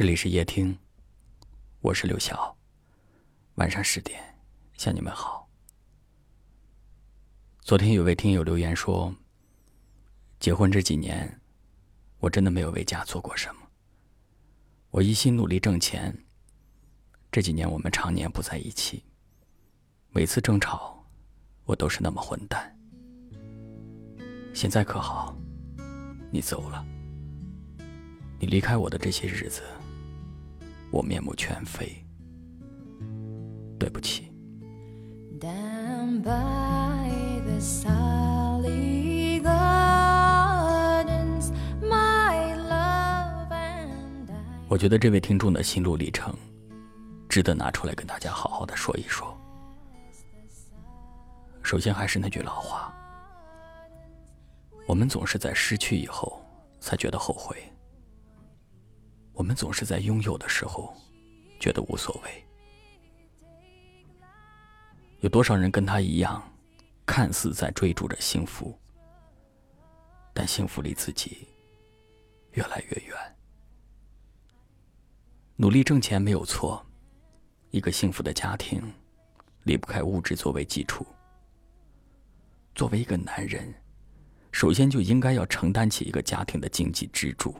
这里是夜听，我是刘晓。晚上十点向你们好。昨天有位听友留言说：“结婚这几年，我真的没有为家做过什么。我一心努力挣钱。这几年我们常年不在一起，每次争吵，我都是那么混蛋。现在可好，你走了，你离开我的这些日子。”我面目全非，对不起。我觉得这位听众的心路历程，值得拿出来跟大家好好的说一说。首先还是那句老话，我们总是在失去以后才觉得后悔。我们总是在拥有的时候，觉得无所谓。有多少人跟他一样，看似在追逐着幸福，但幸福离自己越来越远。努力挣钱没有错，一个幸福的家庭离不开物质作为基础。作为一个男人，首先就应该要承担起一个家庭的经济支柱。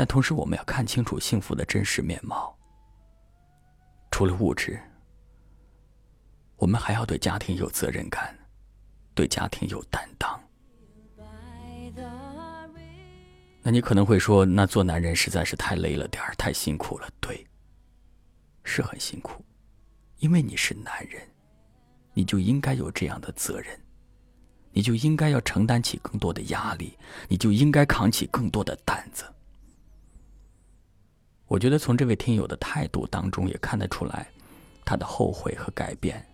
但同时，我们要看清楚幸福的真实面貌。除了物质，我们还要对家庭有责任感，对家庭有担当。那你可能会说，那做男人实在是太累了点儿，太辛苦了。对，是很辛苦，因为你是男人，你就应该有这样的责任，你就应该要承担起更多的压力，你就应该扛起更多的担子。我觉得从这位听友的态度当中也看得出来，他的后悔和改变。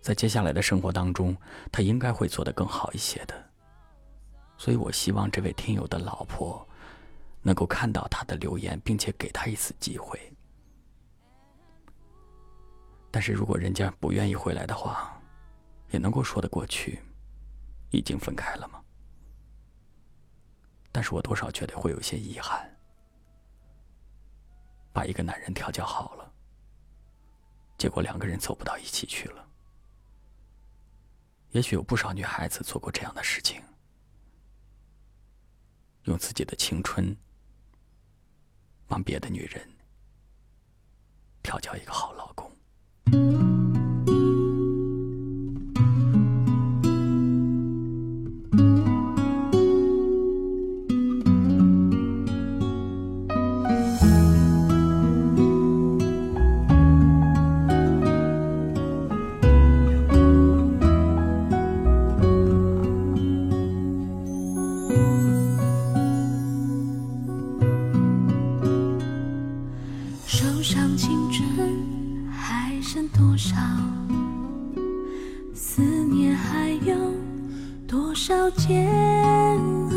在接下来的生活当中，他应该会做得更好一些的。所以我希望这位听友的老婆能够看到他的留言，并且给他一次机会。但是如果人家不愿意回来的话，也能够说得过去，已经分开了吗？但是我多少觉得会有些遗憾。把一个男人调教好了，结果两个人走不到一起去了。也许有不少女孩子做过这样的事情，用自己的青春帮别的女人调教一个好老公。少煎熬，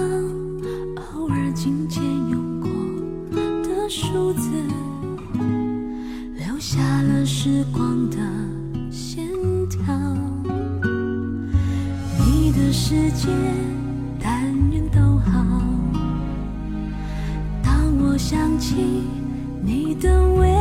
偶尔紧牵用过的数字，留下了时光的线条。你的世界，但愿都好。当我想起你的微。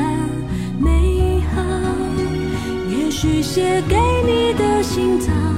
许写给你的心脏。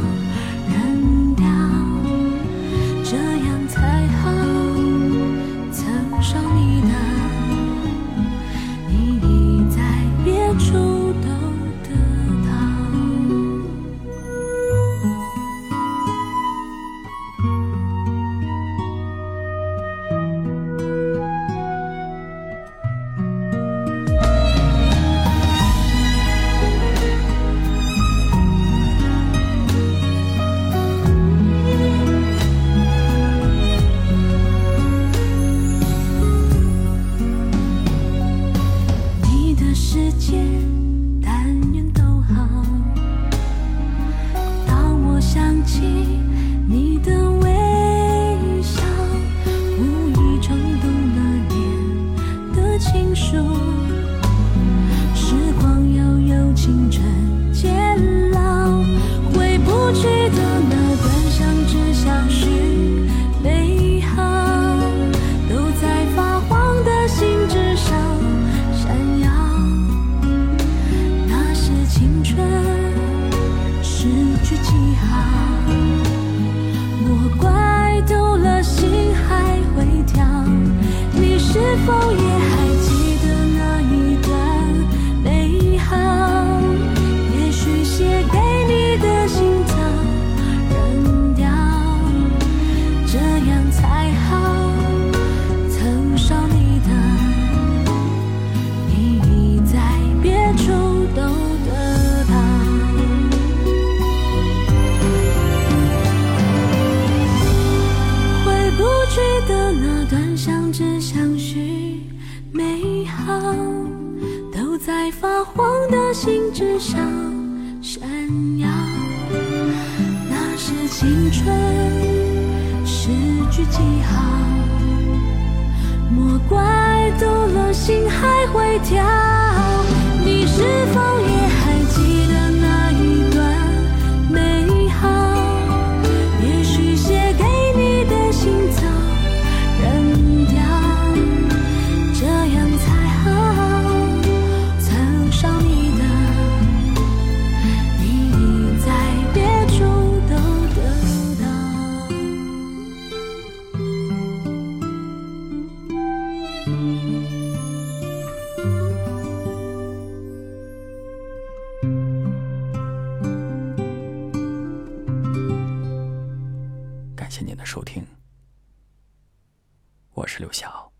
心之上闪耀。那是青春诗句记号。莫怪度了心还会跳。你是否也您的收听，我是刘晓。